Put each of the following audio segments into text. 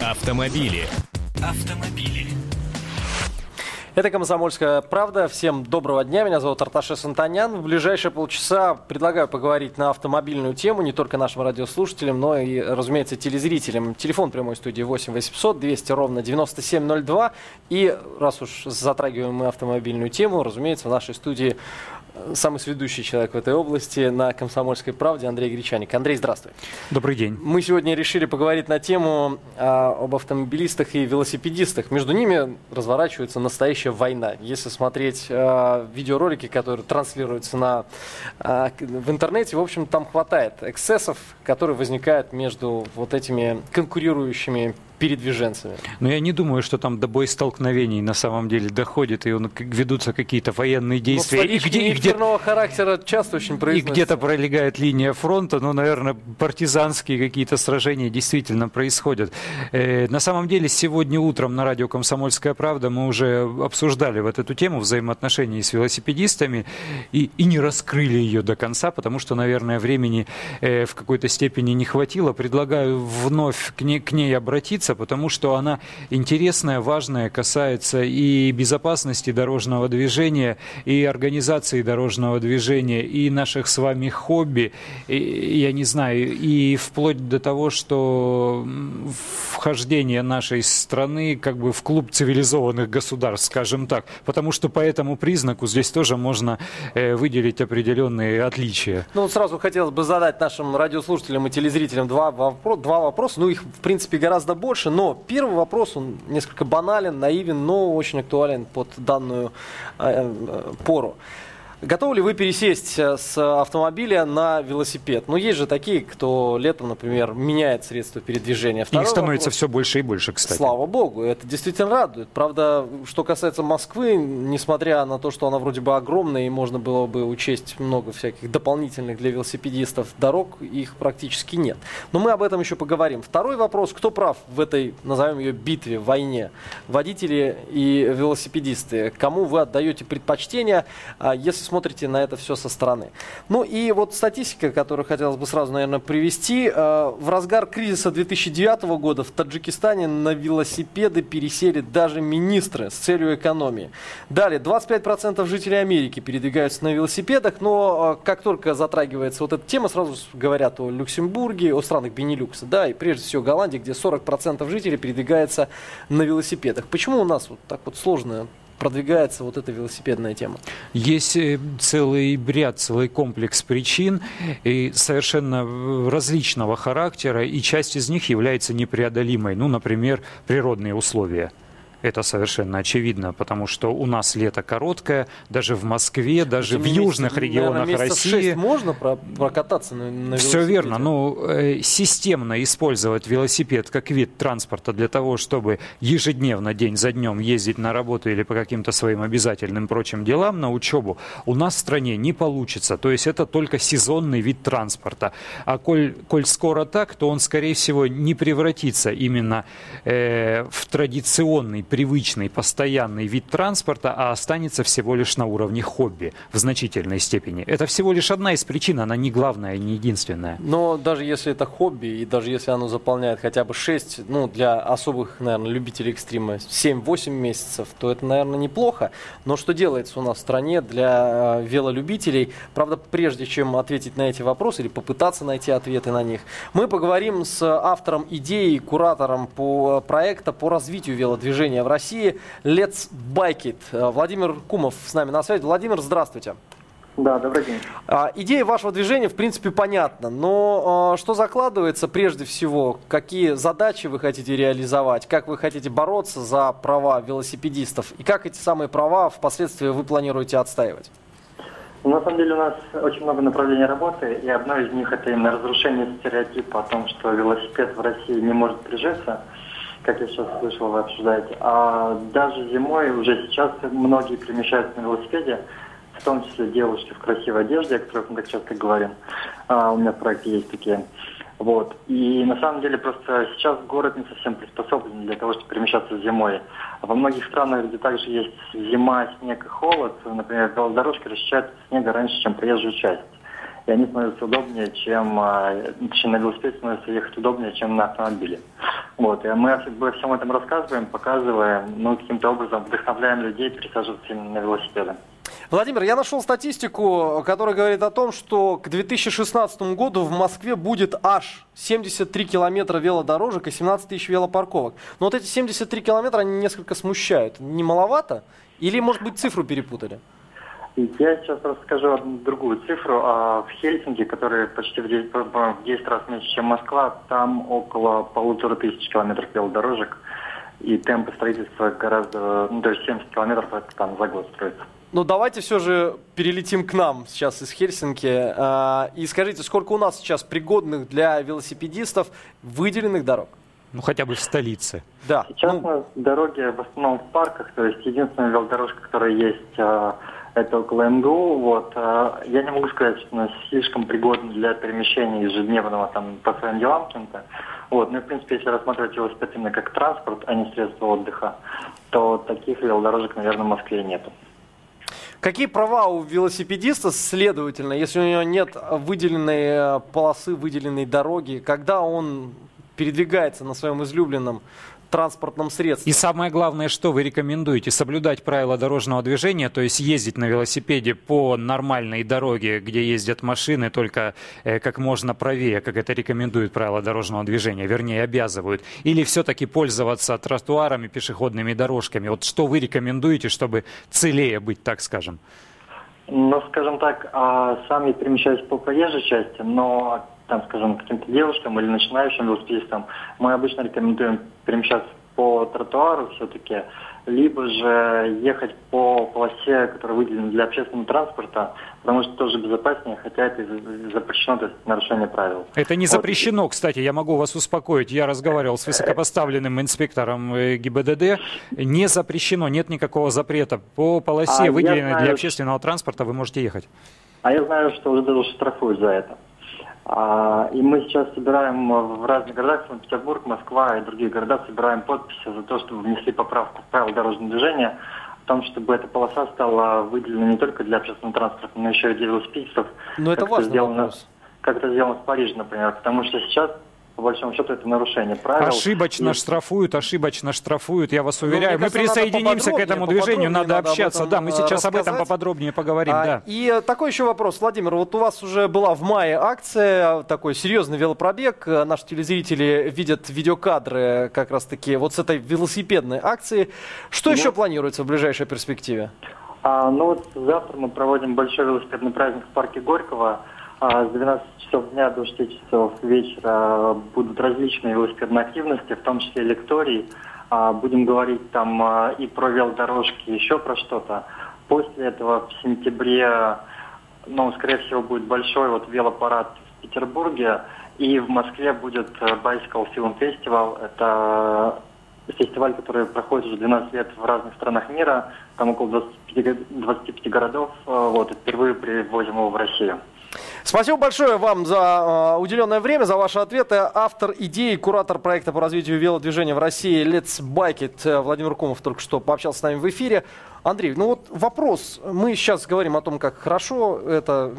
Автомобили. Автомобили. Это «Комсомольская правда». Всем доброго дня. Меня зовут Арташес Антонян. В ближайшие полчаса предлагаю поговорить на автомобильную тему не только нашим радиослушателям, но и, разумеется, телезрителям. Телефон прямой студии 8 800 200 ровно 9702. И раз уж затрагиваем мы автомобильную тему, разумеется, в нашей студии самый сведущий человек в этой области на «Комсомольской правде» Андрей Гречаник. Андрей, здравствуй. Добрый день. Мы сегодня решили поговорить на тему а, об автомобилистах и велосипедистах. Между ними разворачивается настоящая война. Если смотреть а, видеоролики, которые транслируются на, а, в интернете, в общем, там хватает эксцессов, которые возникают между вот этими конкурирующими передвиженцами. Но я не думаю, что там до боестолкновений на самом деле доходит, и он, ведутся какие-то военные действия. и где, и где характера часто очень И где-то пролегает линия фронта, ну, наверное, партизанские какие-то сражения действительно происходят. Э, на самом деле, сегодня утром на радио «Комсомольская правда» мы уже обсуждали вот эту тему взаимоотношений с велосипедистами и, и не раскрыли ее до конца, потому что, наверное, времени э, в какой-то степени не хватило. Предлагаю вновь к ней, к ней обратиться говорится, потому что она интересная, важная, касается и безопасности дорожного движения, и организации дорожного движения, и наших с вами хобби, и, я не знаю, и вплоть до того, что вхождение нашей страны как бы в клуб цивилизованных государств, скажем так, потому что по этому признаку здесь тоже можно э, выделить определенные отличия. Ну, сразу хотелось бы задать нашим радиослушателям и телезрителям два, два вопроса, ну, их, в принципе, гораздо больше, больше. Но первый вопрос, он несколько банален, наивен, но очень актуален под данную э, э, пору. Готовы ли вы пересесть э, с автомобиля на велосипед? Ну, есть же такие, кто летом, например, меняет средства передвижения. Второй Их становится вопрос. все больше и больше, кстати. Слава богу, это действительно радует. Правда, что касается Москвы, несмотря на то, что она вроде бы огромная и можно было бы учесть много всяких дополнительных для велосипедистов дорог, их практически нет. Но мы об этом еще поговорим. Второй вопрос, кто прав в этой, назовем ее, битве, войне? Водители и велосипедисты. Кому вы отдаете предпочтение, а если смотрите на это все со стороны. Ну и вот статистика, которую хотелось бы сразу, наверное, привести. Э, в разгар кризиса 2009 года в Таджикистане на велосипеды пересели даже министры с целью экономии. Далее, 25% жителей Америки передвигаются на велосипедах, но э, как только затрагивается вот эта тема, сразу говорят о Люксембурге, о странах Бенилюкса, да, и прежде всего Голландии, где 40% жителей передвигается на велосипедах. Почему у нас вот так вот сложно продвигается вот эта велосипедная тема? Есть э, целый ряд, целый комплекс причин и совершенно различного характера, и часть из них является непреодолимой. Ну, например, природные условия. Это совершенно очевидно, потому что у нас лето короткое, даже в Москве, даже в южных месяц, регионах наверное, России. можно прокататься на, на Все верно. Ну, э, системно использовать велосипед как вид транспорта для того, чтобы ежедневно, день за днем ездить на работу или по каким-то своим обязательным прочим делам, на учебу, у нас в стране не получится. То есть это только сезонный вид транспорта. А коль, коль скоро так, то он, скорее всего, не превратится именно э, в традиционный привычный, постоянный вид транспорта, а останется всего лишь на уровне хобби в значительной степени. Это всего лишь одна из причин, она не главная не единственная. Но даже если это хобби, и даже если оно заполняет хотя бы 6, ну, для особых, наверное, любителей экстрима 7-8 месяцев, то это, наверное, неплохо. Но что делается у нас в стране для э, велолюбителей? Правда, прежде чем ответить на эти вопросы или попытаться найти ответы на них, мы поговорим с автором идеи, куратором по э, проекта по развитию велодвижения в России Let's Bike It. Э, Владимир Кумов с нами на связи. Владимир, здравствуйте. Да, добрый день. А, идея вашего движения, в принципе, понятна, но а, что закладывается прежде всего? Какие задачи вы хотите реализовать? Как вы хотите бороться за права велосипедистов? И как эти самые права впоследствии вы планируете отстаивать? На самом деле у нас очень много направлений работы, и одно из них это именно разрушение стереотипа о том, что велосипед в России не может прижиться как я сейчас слышал, вы обсуждаете. А даже зимой уже сейчас многие перемещаются на велосипеде, в том числе девушки в красивой одежде, о которых мы так часто говорим. А, у меня в проекте есть такие. Вот. И на самом деле просто сейчас город не совсем приспособлен для того, чтобы перемещаться зимой. Во многих странах, где также есть зима, снег и холод, например, велодорожки расчищают снега раньше, чем проезжую часть. И они становятся удобнее, чем, э, чем на велосипеде становится ехать удобнее, чем на автомобиле. Вот, и мы обо всем этом рассказываем, показываем, ну, каким-то образом вдохновляем людей пересаживаться именно на велосипеды. Владимир, я нашел статистику, которая говорит о том, что к 2016 году в Москве будет аж 73 километра велодорожек и 17 тысяч велопарковок. Но вот эти 73 километра, они несколько смущают. Не маловато? Или, может быть, цифру перепутали? Я сейчас расскажу одну другую цифру. А в Хельсинки, который почти в 10, в 10 раз меньше, чем Москва, там около полутора тысяч километров велодорожек. И темпы строительства гораздо, ну, то есть 70 километров это там за год строится. Ну, давайте все же перелетим к нам сейчас из Хельсинки. Э, и скажите, сколько у нас сейчас пригодных для велосипедистов выделенных дорог? Ну, хотя бы в столице. Да. Сейчас ну... у нас дороги в основном в парках, то есть единственная велодорожка, которая есть, э, это около МГУ. Вот. Э, я не могу сказать, что она слишком пригодна для перемещения ежедневного там, по своим делам каким-то. Вот. Ну, в принципе, если рассматривать велосипед именно как транспорт, а не средство отдыха, то таких велодорожек, наверное, в Москве нету. Какие права у велосипедиста, следовательно, если у него нет выделенной э, полосы, выделенной дороги, когда он передвигается на своем излюбленном транспортном средстве. И самое главное, что вы рекомендуете? Соблюдать правила дорожного движения, то есть ездить на велосипеде по нормальной дороге, где ездят машины, только э, как можно правее, как это рекомендуют правила дорожного движения, вернее, обязывают. Или все-таки пользоваться тротуарами, пешеходными дорожками? Вот что вы рекомендуете, чтобы целее быть, так скажем? Ну, скажем так, а, сам я перемещаюсь по проезжей части, но там, скажем, каким-то девушкам или начинающим велосипедистам, мы обычно рекомендуем перемещаться по тротуару все-таки, либо же ехать по полосе, которая выделена для общественного транспорта, потому что тоже безопаснее, хотя это запрещено, то есть нарушение правил. Это не запрещено, вот. кстати, я могу вас успокоить. Я разговаривал с высокопоставленным инспектором э, ГИБДД. Не запрещено, нет никакого запрета. По полосе, а выделенной знаю, для общественного транспорта, вы можете ехать. А я знаю, что уже даже штрафуют за это. А, и мы сейчас собираем в разных городах, Санкт-Петербург, Москва и другие города, собираем подписи за то, чтобы внесли поправку в правила дорожного движения, в том, чтобы эта полоса стала выделена не только для общественного транспорта, но еще и для велосипедистов. Но это важный сделано, вопрос. Как это сделано в Париже, например, потому что сейчас по большому счету, это нарушение правил. Ошибочно и... штрафуют, ошибочно штрафуют, я вас ну, уверяю. Ну, мы кажется, присоединимся к этому движению, надо, надо общаться. да, мы сейчас рассказать. об этом поподробнее поговорим. А, да. И такой еще вопрос, Владимир, вот у вас уже была в мае акция, такой серьезный велопробег. Наши телезрители видят видеокадры как раз-таки вот с этой велосипедной акции. Что ну, еще планируется в ближайшей перспективе? А, ну вот завтра мы проводим большой велосипедный праздник в парке Горького. А с 12 часов дня до 6 часов вечера будут различные велосипедные активности, в том числе лекторий. А, будем говорить там а, и про велодорожки, еще про что-то. После этого в сентябре, ну, скорее всего, будет большой вот велопарад в Петербурге. И в Москве будет э, Bicycle Film Festival. Это фестиваль, который проходит уже 12 лет в разных странах мира. Там около 25, 25 городов. Э, вот, впервые привозим его в Россию. Спасибо большое вам за э, уделенное время, за ваши ответы. Автор идеи, куратор проекта по развитию велодвижения в России Let's Bike It э, Владимир Кумов только что пообщался с нами в эфире. Андрей, ну вот вопрос. Мы сейчас говорим о том, как хорошо это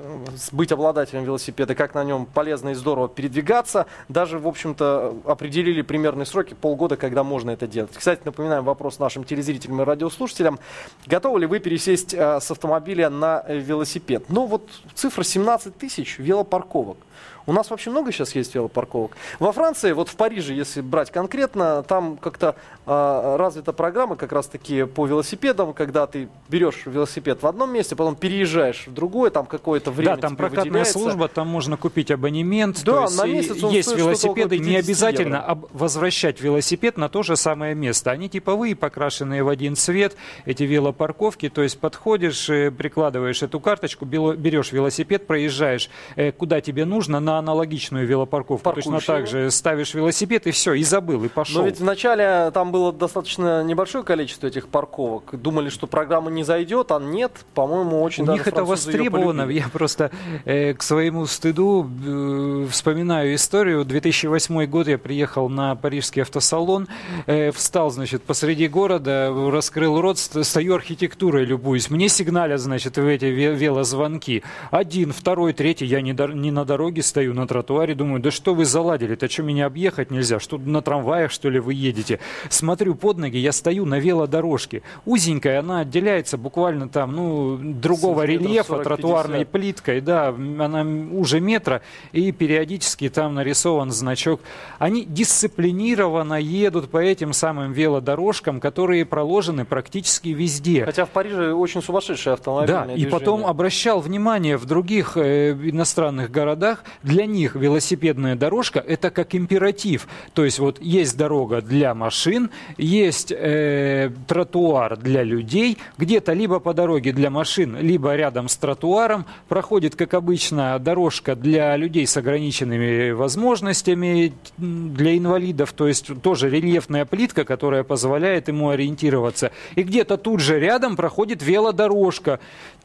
быть обладателем велосипеда, как на нем полезно и здорово передвигаться. Даже, в общем-то, определили примерные сроки, полгода, когда можно это делать. Кстати, напоминаем вопрос нашим телезрителям и радиослушателям. Готовы ли вы пересесть э, с автомобиля на велосипед? Ну вот цифра 17 тысяч велопарковок. У нас вообще много сейчас есть велопарковок. Во Франции, вот в Париже, если брать конкретно, там как-то э, развита программа как раз-таки по велосипедам, когда ты берешь велосипед в одном месте, потом переезжаешь в другое, там какое-то время Да, там прокатная выделяется. служба, там можно купить абонемент. Да, есть на месяц он Есть велосипеды, не обязательно об- возвращать велосипед на то же самое место. Они типовые, покрашенные в один цвет, эти велопарковки, то есть подходишь, э, прикладываешь эту карточку, берешь велосипед, проезжаешь э, куда тебе нужно, на аналогичную велопарковку. Паркуешь Точно так же ставишь велосипед и все, и забыл, и пошел. Но ведь вначале там было достаточно небольшое количество этих парковок. Думали, что что программа не зайдет, а нет, по-моему, очень У даже них это востребовано. Я просто э, к своему стыду э, вспоминаю историю. 2008 год я приехал на парижский автосалон, э, встал, значит, посреди города, раскрыл рот, стою архитектурой любуюсь. Мне сигналят, значит, в эти велозвонки. Один, второй, третий. Я не, не на дороге стою, на тротуаре. Думаю, да что вы заладили-то? Что меня объехать нельзя? Что на трамваях, что ли, вы едете? Смотрю под ноги, я стою на велодорожке. Узенькая, она отделяется буквально там, ну, другого рельефа, тротуарной плиткой, да, она уже метра, и периодически там нарисован значок. Они дисциплинированно едут по этим самым велодорожкам, которые проложены практически везде. Хотя в Париже очень сумасшедшие автомобили. Да, и потом обращал внимание в других э, иностранных городах, для них велосипедная дорожка это как императив. То есть вот есть дорога для машин, есть э, тротуар для людей, где-то либо по дороге для машин, либо рядом с тротуаром проходит, как обычно, дорожка для людей с ограниченными возможностями, для инвалидов, то есть тоже рельефная плитка, которая позволяет ему ориентироваться. И где-то тут же рядом проходит велодорожка.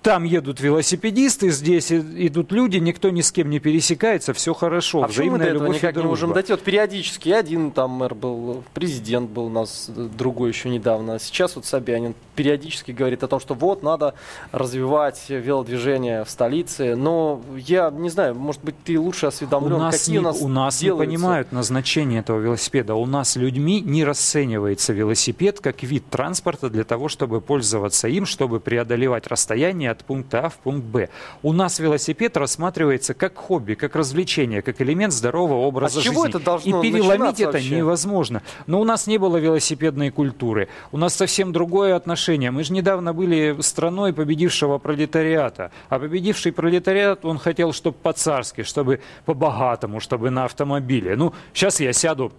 Там едут велосипедисты, здесь идут люди, никто ни с кем не пересекается, все хорошо. А почему мы до этого никак не можем дойти? Вот периодически один там мэр был, президент был у нас, другой еще недавно. Сейчас вот Собянин периодически говорит о том, что вот надо развивать велодвижение в столице. Но я не знаю, может быть, ты лучше осведомлен, у нас какие не, у нас У нас делаются. не понимают назначение этого велосипеда. У нас людьми не расценивается велосипед как вид транспорта для того, чтобы пользоваться им, чтобы преодолевать расстояние от пункта А в пункт Б. У нас велосипед рассматривается как хобби, как развлечение, как элемент здорового образа а жизни. Чего это должно И переломить это вообще? невозможно. Но у нас не было велосипедной культуры. У нас совсем другое отношение. Мы же недавно были страной победившего пролетариата. А победивший пролетариат, он хотел, чтобы по-царски, чтобы по-богатому, чтобы на автомобиле. Ну, сейчас я сяду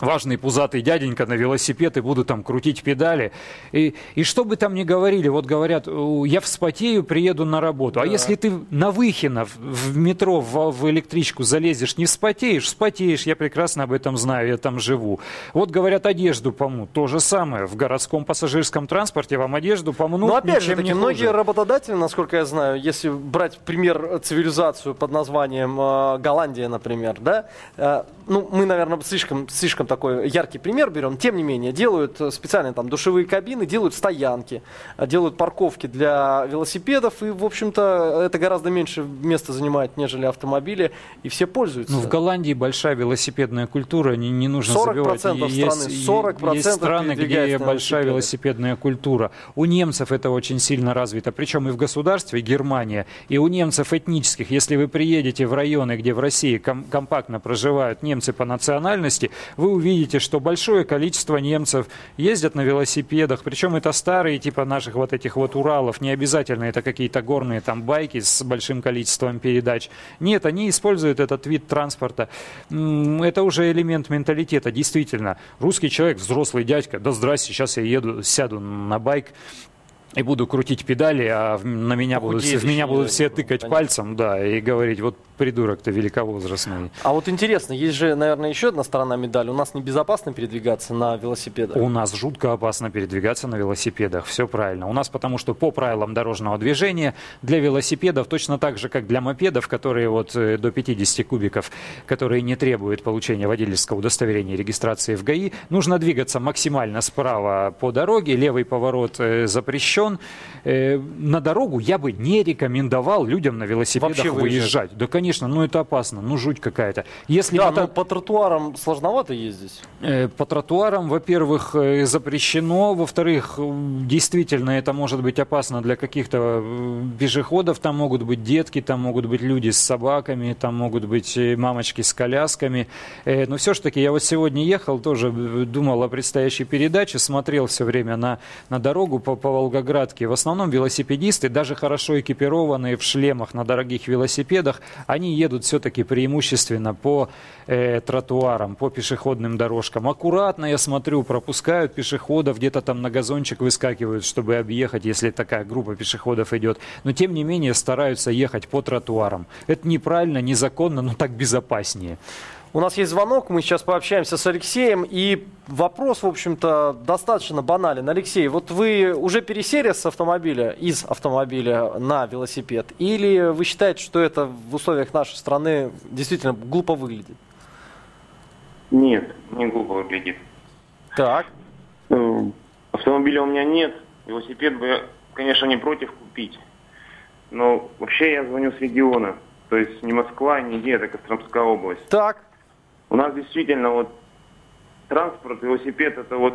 важный пузатый дяденька на велосипед и буду там крутить педали. И, и что бы там ни говорили, вот говорят, я вспотею, приеду на работу. А да. А если ты на Выхинов в метро, в, в электричку залезешь, не вспотеешь, вспотеешь, я прекрасно об этом знаю, я там живу. Вот говорят, одежду помнут, то же самое. В городском пассажирском транспорте вам одежду помнут, Но опять же таки, многие работодатели, насколько я знаю, если брать пример цивилизацию под названием э, Голландия, например, да, э, ну, мы, наверное, слишком, слишком такой яркий пример берем, тем не менее, делают э, специальные там душевые кабины, делают стоянки, э, делают парковки для велосипедов, и, в общем-то, это гораздо меньше места занимает, нежели автомобили, и все пользуются. Ну, в Голландии большая велосипедная культура, не, не нужно 40% забивать. страны, есть, 40% есть страны, где большая велосипедная культура. У немцев это очень сильно развито, причем и в государстве, Германия, и у немцев этнических. Если вы приедете в районы, где в России ком- компактно проживают немцы, немцы по национальности, вы увидите, что большое количество немцев ездят на велосипедах, причем это старые типа наших вот этих вот Уралов, не обязательно это какие-то горные там байки с большим количеством передач. Нет, они используют этот вид транспорта. Это уже элемент менталитета, действительно. Русский человек, взрослый дядька, да здрасте, сейчас я еду, сяду на байк, и буду крутить педали, а на меня будут, в меня будут все тыкать понятно. пальцем, да, и говорить, вот придурок-то великовозрастный. А вот интересно, есть же, наверное, еще одна сторона медали. У нас небезопасно передвигаться на велосипедах? У нас жутко опасно передвигаться на велосипедах, все правильно. У нас потому что по правилам дорожного движения для велосипедов точно так же, как для мопедов, которые вот э, до 50 кубиков, которые не требуют получения водительского удостоверения и регистрации в ГАИ, нужно двигаться максимально справа по дороге, левый поворот э, запрещен. Э, на дорогу я бы не рекомендовал людям на велосипедах Вообще выезжать. Да, конечно, конечно, ну это опасно, ну жуть какая-то. Если да, но по тротуарам сложновато ездить. Э, по тротуарам, во-первых, э, запрещено, во-вторых, действительно это может быть опасно для каких-то э, пешеходов, там могут быть детки, там могут быть люди с собаками, там могут быть мамочки с колясками. Но все-таки я вот сегодня ехал, тоже думал о предстоящей передаче, смотрел все время на, на дорогу по, по Волгоградке. В основном велосипедисты, даже хорошо экипированные в шлемах на дорогих велосипедах, они они едут все-таки преимущественно по э, тротуарам, по пешеходным дорожкам. Аккуратно, я смотрю, пропускают пешеходов, где-то там на газончик выскакивают, чтобы объехать, если такая группа пешеходов идет. Но тем не менее стараются ехать по тротуарам. Это неправильно, незаконно, но так безопаснее. У нас есть звонок, мы сейчас пообщаемся с Алексеем. И вопрос, в общем-то, достаточно банален. Алексей, вот вы уже пересели с автомобиля, из автомобиля на велосипед? Или вы считаете, что это в условиях нашей страны действительно глупо выглядит? Нет, не глупо выглядит. Так. Э, Автомобиля у меня нет. Велосипед бы я, конечно, не против купить. Но вообще я звоню с региона. То есть не Москва, не где, это Костромская область. Так. У нас действительно вот транспорт, велосипед, это вот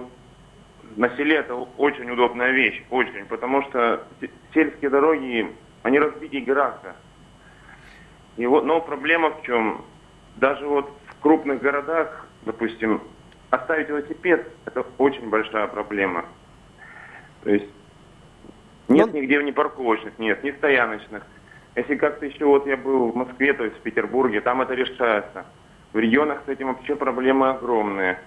на селе это очень удобная вещь, очень, потому что се- сельские дороги, они разбиты гораздо. И вот, но проблема в чем? Даже вот в крупных городах, допустим, оставить велосипед, это очень большая проблема. То есть нет Ну- нигде ни парковочных, нет, ни стояночных. Если как-то еще вот я был в Москве, то есть в Петербурге, там это решается. В регионах с этим вообще проблемы огромные.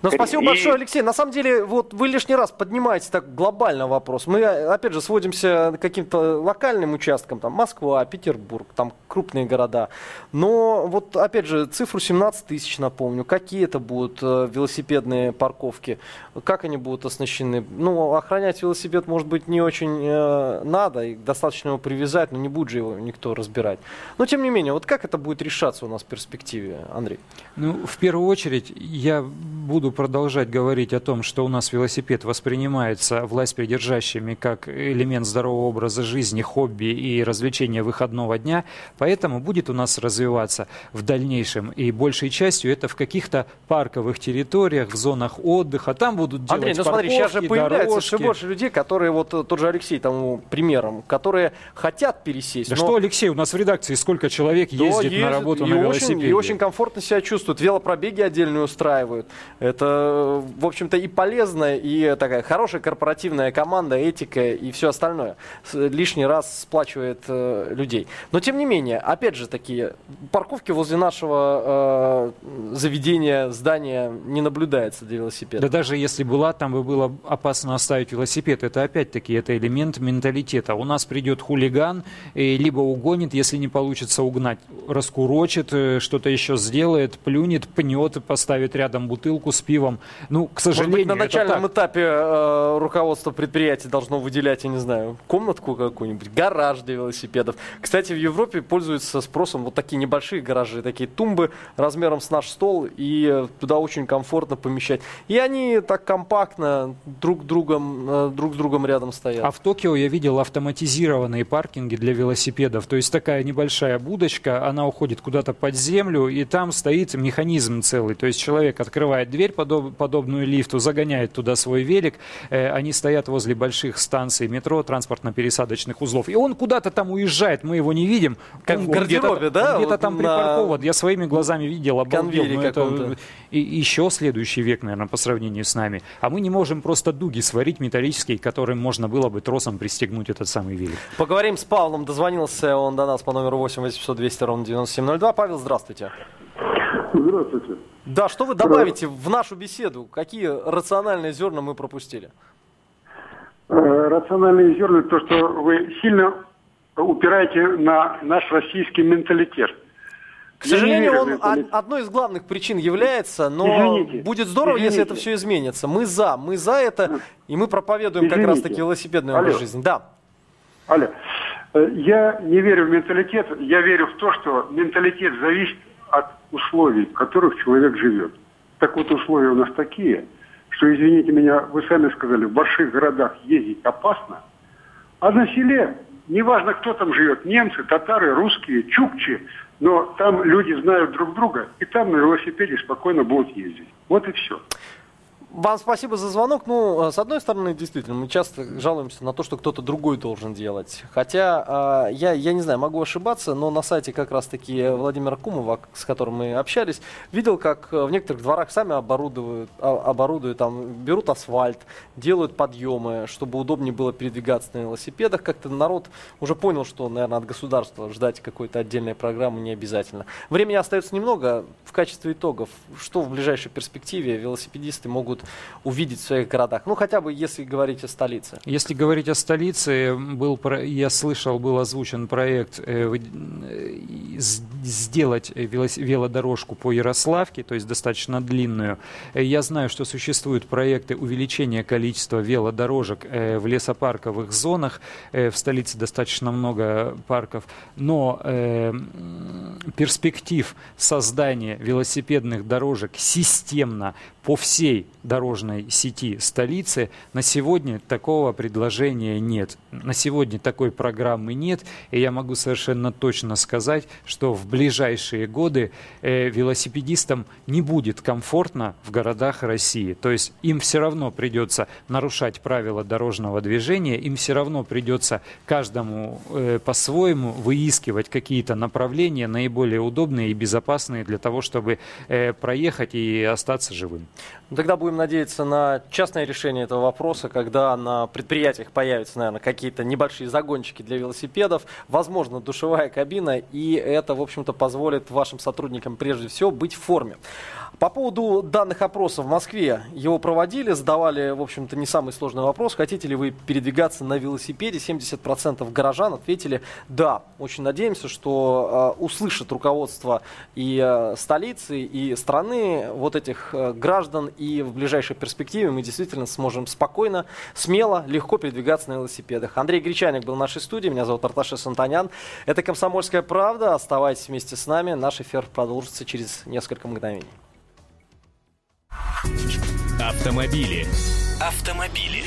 Ну, спасибо и- большое, Алексей. На самом деле, вот вы лишний раз поднимаете так глобально вопрос. Мы, опять же, сводимся к каким-то локальным участкам, там, Москва, Петербург, там, крупные города. Но, вот, опять же, цифру 17 тысяч напомню. Какие это будут э, велосипедные парковки? Как они будут оснащены? Ну, охранять велосипед, может быть, не очень э, надо, и достаточно его привязать, но не будет же его никто разбирать. Но, тем не менее, вот как это будет решаться у нас в перспективе, Андрей? Ну, в первую очередь, я буду продолжать говорить о том, что у нас велосипед воспринимается власть придержащими как элемент здорового образа жизни, хобби и развлечения выходного дня, поэтому будет у нас развиваться в дальнейшем. И большей частью это в каких-то парковых территориях, в зонах отдыха. Там будут делать Андрей, ну смотри, сейчас же парковки, появляется все дорожки. больше людей, которые, вот э, тот же Алексей тому примером, которые хотят пересесть. Да но- что, Алексей, у нас в редакции сколько человек Да, ездит, на работу и на очень, велосипеде? и очень комфортно себя чувствуют. Велопробеги отдельные устраивают. Это, в общем-то, и полезно, и такая хорошая корпоративная команда, этика и все остальное. Лишний раз сплачивает э, людей. Но, тем не менее, опять же, такие парковки возле нашего э, заведения, здания не наблюдается для велосипеда. Да даже если была, там бы было опасно оставить велосипед. Это опять-таки это элемент менталитета. У нас придет хулиган, и либо угонит, если не получится угнать, раскурочит, э, что-то еще сделает, плюнет, пнет, поставит рядом бутылку с пивом. Ну, к Может сожалению, быть, на начальном этапе э, руководство предприятия должно выделять, я не знаю, комнатку какую-нибудь, гараж для велосипедов. Кстати, в Европе пользуются спросом вот такие небольшие гаражи, такие тумбы размером с наш стол, и туда очень комфортно помещать. И они так компактно друг, другом, э, друг с другом рядом стоят. А в Токио я видел автоматизированные паркинги для велосипедов. То есть такая небольшая будочка, она уходит куда-то под землю, и там стоит механизм целый. То есть человек открывает дверь, подоб- подобную лифту, загоняет туда свой велик. Э, они стоят возле больших станций метро, транспортно-пересадочных узлов. И он куда-то там уезжает, мы его не видим. Как Он- в гардеробе, где-то- да? Где-то Вот там на припаркован. Я своими глазами видел, обалдел. Ну, это и еще следующий век, наверное, по сравнению с нами. А мы не можем просто дуги сварить металлические, которым можно было бы тросом пристегнуть этот самый велик. Поговорим с Павлом. Дозвонился он до нас по номеру 8 800 200 ровно 9702. Павел, здравствуйте. Здравствуйте. Да, что вы добавите в нашу беседу? Какие рациональные зерна мы пропустили? Э, Рациональные зерна, то, что вы сильно упираете на наш российский менталитет. К сожалению, он менталитет. одной из главных причин является, но Извините, будет здорово, если это извините. все изменится. Мы за, мы за это, и мы проповедуем как Извините. раз таки велосипедный образ Алло. жизни. Да. Алло. Э, Я не верю в менталитет, я верю в то, что менталитет зависит от условий, в которых человек живет. Так вот, условия у нас такие, что, извините меня, вы сами сказали, в больших городах ездить опасно, а на селе, неважно, кто там живет, немцы, татары, русские, чукчи, но там люди знают друг друга, и там на велосипеде спокойно будут ездить. Вот и все. Вам спасибо за звонок. Ну, э, с одной стороны, действительно, мы часто жалуемся на то, что кто-то другой должен делать. Хотя, э, я, я не знаю, могу ошибаться, но на сайте как раз-таки Владимира Кумова, с которым мы общались, видел, как э, в некоторых дворах сами оборудуют, а- оборудуют, там, берут асфальт, делают подъемы, чтобы удобнее было передвигаться на велосипедах. Как-то народ уже понял, что, наверное, от государства ждать какой-то отдельной программы не обязательно. Времени остается немного. В качестве итогов, что в ближайшей перспективе велосипедисты могут могут увидеть в своих городах? Ну, хотя бы если говорить о столице. Если говорить о столице, был, я слышал, был озвучен проект э, э, сделать велодорожку по Ярославке, то есть достаточно длинную. Я знаю, что существуют проекты увеличения количества велодорожек в лесопарковых зонах. В столице достаточно много парков. Но перспектив создания велосипедных дорожек системно по всей дорожной сети столицы на сегодня такого предложения нет. На сегодня такой программы нет, и я могу совершенно точно сказать, что в ближайшие годы э, велосипедистам не будет комфортно в городах России. То есть им все равно придется нарушать правила дорожного движения, им все равно придется каждому э, по-своему выискивать какие-то направления наиболее удобные и безопасные для того, чтобы э, проехать и остаться живым. Тогда будем надеяться на частное решение этого вопроса, когда на предприятиях появятся, наверное, какие-то небольшие загончики для велосипедов, возможно, душевая кабина, и это, в общем-то, позволит вашим сотрудникам прежде всего быть в форме. По поводу данных опросов в Москве, его проводили, задавали, в общем-то, не самый сложный вопрос, хотите ли вы передвигаться на велосипеде, 70% горожан ответили да. Очень надеемся, что э, услышит руководство и э, столицы, и страны вот этих э, граждан, и в ближайшей перспективе мы действительно сможем спокойно, смело, легко передвигаться на велосипедах. Андрей Гречаник был в нашей студии, меня зовут Арташа Сантанян. Это «Комсомольская правда», оставайтесь вместе с нами, наш эфир продолжится через несколько мгновений. Автомобили. Автомобили.